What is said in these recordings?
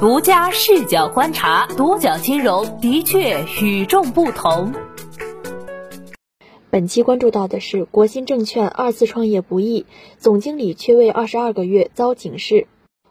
独家视角观察，独角金融的确与众不同。本期关注到的是国新证券二次创业不易，总经理缺位二十二个月遭警示。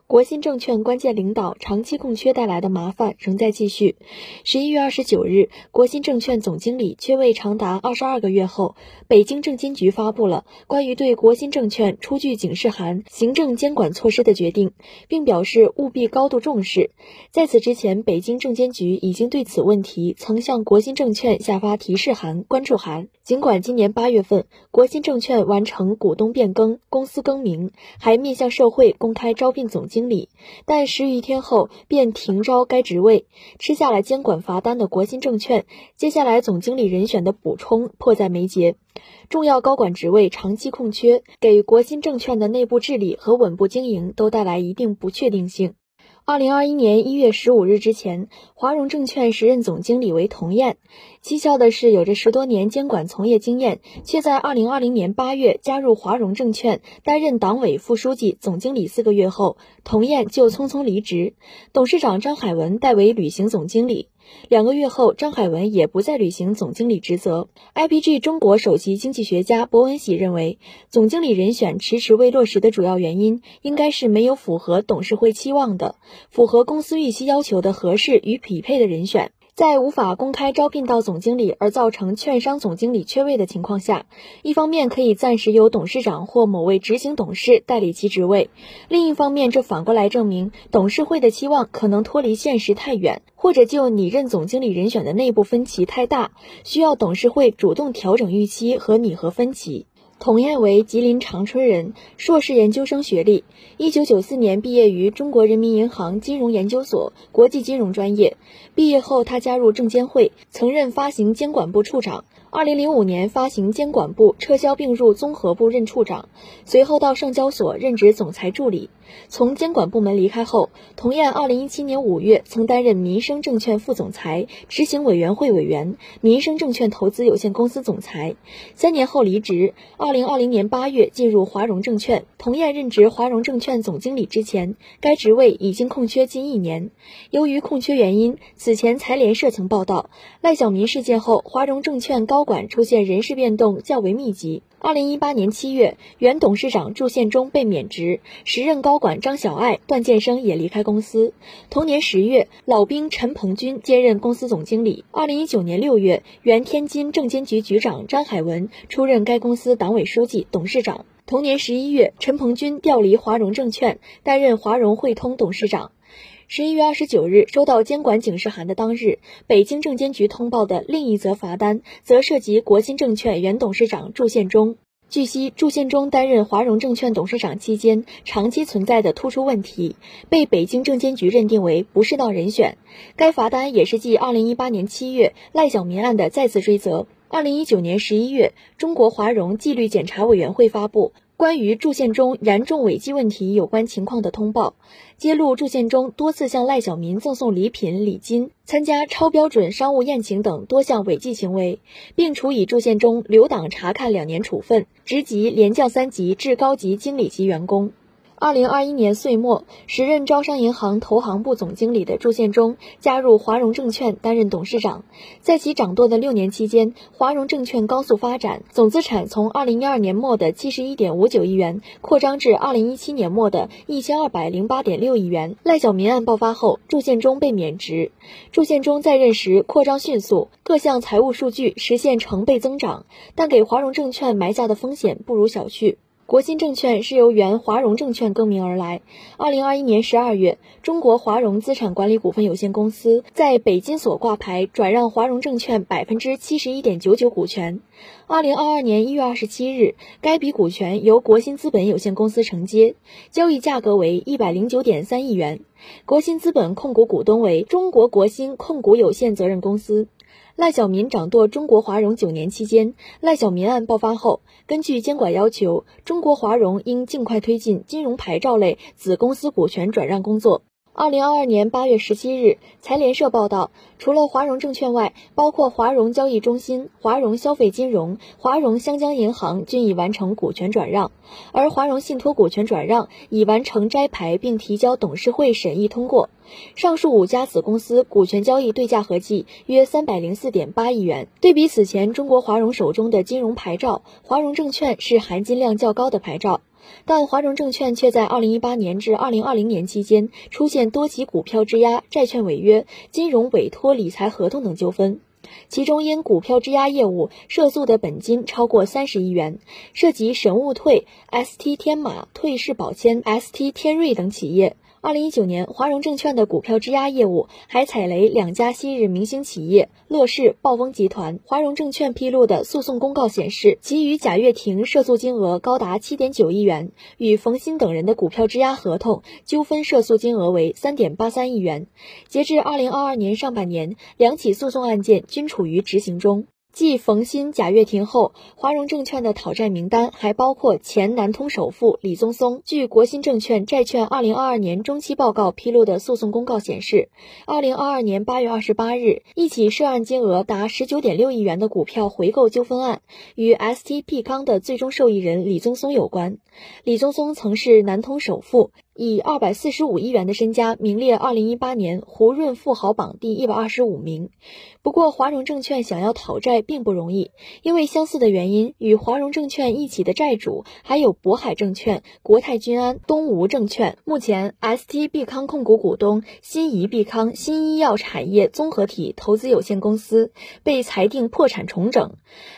国信证券关键领导长期空缺带来的麻烦仍在继续。十一月二十九日，国信证券总经理缺位长达二十二个月后，北京证监局发布了关于对国新证券出具警示函、行政监管措施的决定，并表示务必高度重视。在此之前，北京证监局已经对此问题曾向国新证券下发提示函、关注函。尽管今年八月份国新证券完成股东变更、公司更名，还面向社会公开招聘总经经理，但十余天后便停招该职位，吃下了监管罚单的国新证券，接下来总经理人选的补充迫在眉睫。重要高管职位长期空缺，给国新证券的内部治理和稳步经营都带来一定不确定性。二零二一年一月十五日之前，华融证券时任总经理为童艳。蹊跷的是，有着十多年监管从业经验，却在二零二零年八月加入华融证券，担任党委副书记、总经理四个月后，童艳就匆匆离职，董事长张海文代为履行总经理。两个月后，张海文也不再履行总经理职责。IPG 中国首席经济学家博文喜认为，总经理人选迟迟未落实的主要原因，应该是没有符合董事会期望的、符合公司预期要求的合适与匹配的人选。在无法公开招聘到总经理而造成券商总经理缺位的情况下，一方面可以暂时由董事长或某位执行董事代理其职位，另一方面这反过来证明董事会的期望可能脱离现实太远，或者就拟任总经理人选的内部分歧太大，需要董事会主动调整预期和拟合分歧。童燕为吉林长春人，硕士研究生学历，一九九四年毕业于中国人民银行金融研究所国际金融专业。毕业后，他加入证监会，曾任发行监管部处长。二零零五年，发行监管部撤销并入综合部任处长，随后到上交所任职总裁助理。从监管部门离开后，童燕二零一七年五月曾担任民生证券副总裁、执行委员会委员、民生证券投资有限公司总裁。三年后离职，二零二零年八月进入华融证券。童燕任职华融证券总经理之前，该职位已经空缺近一年。由于空缺原因，此前财联社曾报道，赖小民事件后，华融证券高。管出现人事变动较为密集。二零一八年七月，原董事长祝宪忠被免职，时任高高管张小爱、段建生也离开公司。同年十月，老兵陈鹏军接任公司总经理。二零一九年六月，原天津证监局局长张海文出任该公司党委书记、董事长。同年十一月，陈鹏军调离华融证券，担任华融汇通董事长。十一月二十九日，收到监管警示函的当日，北京证监局通报的另一则罚单，则涉及国金证券原董事长祝宪忠。据悉，祝宪忠担任华融证券董事长期间，长期存在的突出问题，被北京证监局认定为不适当人选。该罚单也是继2018年七月赖小民案的再次追责。2019年11月，中国华融纪律检查委员会发布。关于祝宪忠严重违纪问题有关情况的通报，揭露祝宪忠多次向赖小民赠送礼品、礼金，参加超标准商务宴请等多项违纪行为，并处以祝宪忠留党察看两年处分，职级连降三级至高级经理级员工。二零二一年岁末，时任招商银行投行部总经理的祝宪忠加入华融证券担任董事长。在其掌舵的六年期间，华融证券高速发展，总资产从二零一二年末的七十一点五九亿元扩张至二零一七年末的一千二百零八点六亿元。赖小民案爆发后，祝宪忠被免职。祝宪忠在任时扩张迅速，各项财务数据实现成倍增长，但给华融证券埋下的风险不容小觑。国新证券是由原华融证券更名而来。二零二一年十二月，中国华融资产管理股份有限公司在北京所挂牌，转让华融证券百分之七十一点九九股权。二零二二年一月二十七日，该笔股权由国新资本有限公司承接，交易价格为一百零九点三亿元。国新资本控股股东为中国国新控股有限责任公司。赖小民掌舵中国华融九年期间，赖小民案爆发后，根据监管要求，中国华融应尽快推进金融牌照类子公司股权转让工作。二零二二年八月十七日，财联社报道，除了华融证券外，包括华融交易中心、华融消费金融、华融湘江银行均已完成股权转让，而华融信托股权转让已完成摘牌并提交董事会审议通过。上述五家子公司股权交易对价合计约三百零四点八亿元。对比此前中国华融手中的金融牌照，华融证券是含金量较高的牌照。但华融证券却在2018年至2020年期间出现多起股票质押、债券违约、金融委托理财合同等纠纷，其中因股票质押业务涉诉的本金超过三十亿元，涉及神物退、ST 天马、退市保签、ST 天瑞等企业。二零一九年，华融证券的股票质押业务还踩雷两家昔日明星企业乐视、暴风集团。华融证券披露的诉讼公告显示，其与贾跃亭涉诉金额高达七点九亿元，与冯鑫等人的股票质押合同纠纷涉诉金额为三点八三亿元。截至二零二二年上半年，两起诉讼案件均处于执行中。继冯鑫、贾跃亭后，华融证券的讨债名单还包括前南通首富李宗松。据国新证券债券二零二二年中期报告披露的诉讼公告显示，二零二二年八月二十八日，一起涉案金额达十九点六亿元的股票回购纠纷案，与 STP 康的最终受益人李宗松有关。李宗松曾是南通首富。以二百四十五亿元的身家名列二零一八年胡润富豪榜第一百二十五名。不过，华融证券想要讨债并不容易，因为相似的原因，与华融证券一起的债主还有渤海证券、国泰君安、东吴证券。目前，ST 必康控股股东新怡必康新医药产业综合体投资有限公司被裁定破产重整，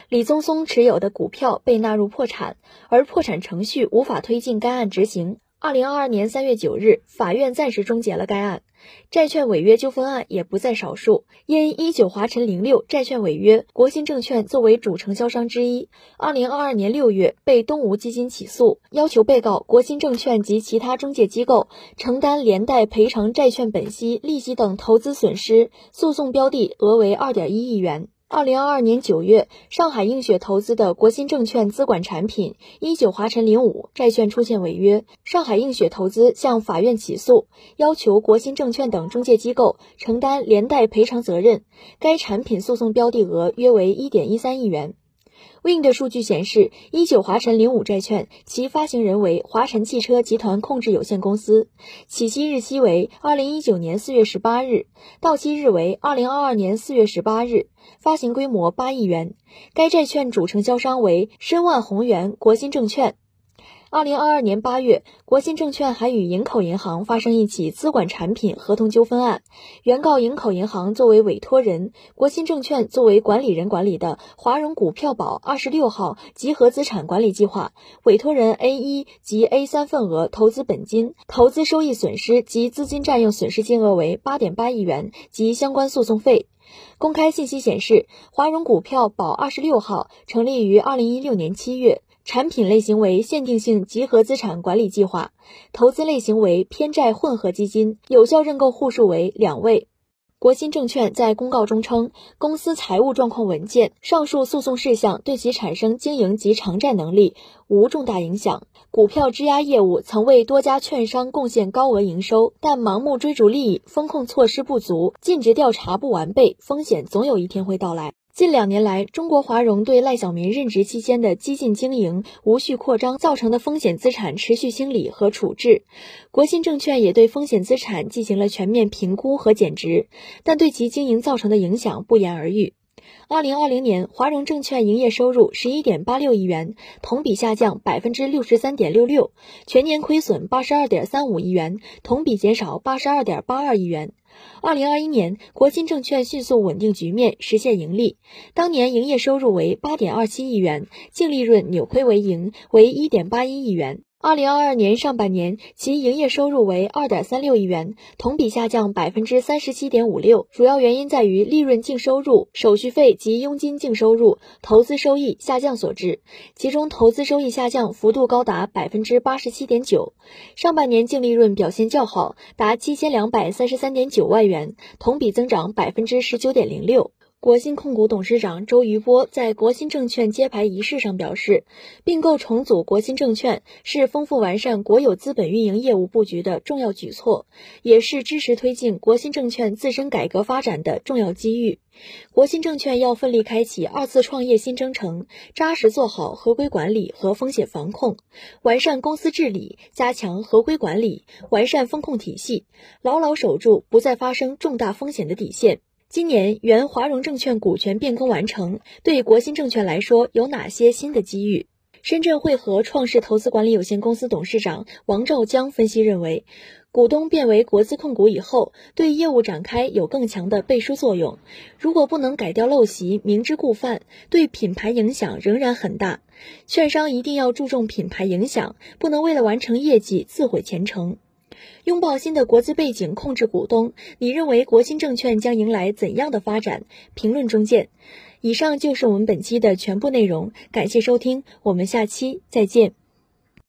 李宗松持有的股票被纳入破产，而破产程序无法推进该案执行。二零二二年三月九日，法院暂时终结了该案。债券违约纠纷案也不在少数。因一九华晨零六债券违约，国新证券作为主承销商之一，二零二二年六月被东吴基金起诉，要求被告国新证券及其他中介机构承担连带赔偿债券本息、利息等投资损失，诉讼标的额为二点一亿元。二零二二年九月，上海映雪投资的国新证券资管产品一九华晨零五债券出现违约，上海映雪投资向法院起诉，要求国新证券等中介机构承担连带赔偿责任。该产品诉讼标的额约为一点一三亿元。Wind 数据显示，一九华晨零五债券，其发行人为华晨汽车集团控制有限公司，起息日期为二零一九年四月十八日，到期日为二零二二年四月十八日，发行规模八亿元。该债券主承销商为申万宏源国金证券。二零二二年八月，国信证券还与营口银行发生一起资管产品合同纠纷案，原告营口银行作为委托人，国信证券作为管理人管理的华融股票保二十六号集合资产管理计划，委托人 A 一及 A 三份额投资本金、投资收益损失及资金占用损失金额为八点八亿元及相关诉讼费。公开信息显示，华融股票保二十六号成立于二零一六年七月。产品类型为限定性集合资产管理计划，投资类型为偏债混合基金，有效认购户数为两位。国新证券在公告中称，公司财务状况稳健，上述诉讼事项对其产生经营及偿债能力无重大影响。股票质押业务曾为多家券商贡献高额营收，但盲目追逐利益、风控措施不足、尽职调查不完备，风险总有一天会到来。近两年来，中国华融对赖小民任职期间的激进经营、无序扩张造成的风险资产持续清理和处置，国信证券也对风险资产进行了全面评估和减值，但对其经营造成的影响不言而喻。二零二零年，华融证券营业收入十一点八六亿元，同比下降百分之六十三点六六，全年亏损八十二点三五亿元，同比减少八十二点八二亿元。二零二一年，国金证券迅速稳定局面，实现盈利。当年营业收入为八点二七亿元，净利润扭亏为盈，为一点八一亿元。二零二二年上半年，其营业收入为二点三六亿元，同比下降百分之三十七点五六。主要原因在于利润净收入、手续费及佣金净收入、投资收益下降所致。其中，投资收益下降幅度高达百分之八十七点九。上半年净利润表现较好，达七千两百三十三点九万元，同比增长百分之十九点零六。国新控股董事长周渝波在国新证券揭牌仪式上表示，并购重组国新证券是丰富完善国有资本运营业务布局的重要举措，也是支持推进国新证券自身改革发展的重要机遇。国新证券要奋力开启二次创业新征程，扎实做好合规管理和风险防控，完善公司治理，加强合规管理，完善风控体系，牢牢守住不再发生重大风险的底线。今年原华融证券股权变更完成，对国新证券来说有哪些新的机遇？深圳汇合创世投资管理有限公司董事长王兆江分析认为，股东变为国资控股以后，对业务展开有更强的背书作用。如果不能改掉陋习、明知故犯，对品牌影响仍然很大。券商一定要注重品牌影响，不能为了完成业绩自毁前程。拥抱新的国资背景控制股东，你认为国新证券将迎来怎样的发展？评论中见。以上就是我们本期的全部内容，感谢收听，我们下期再见。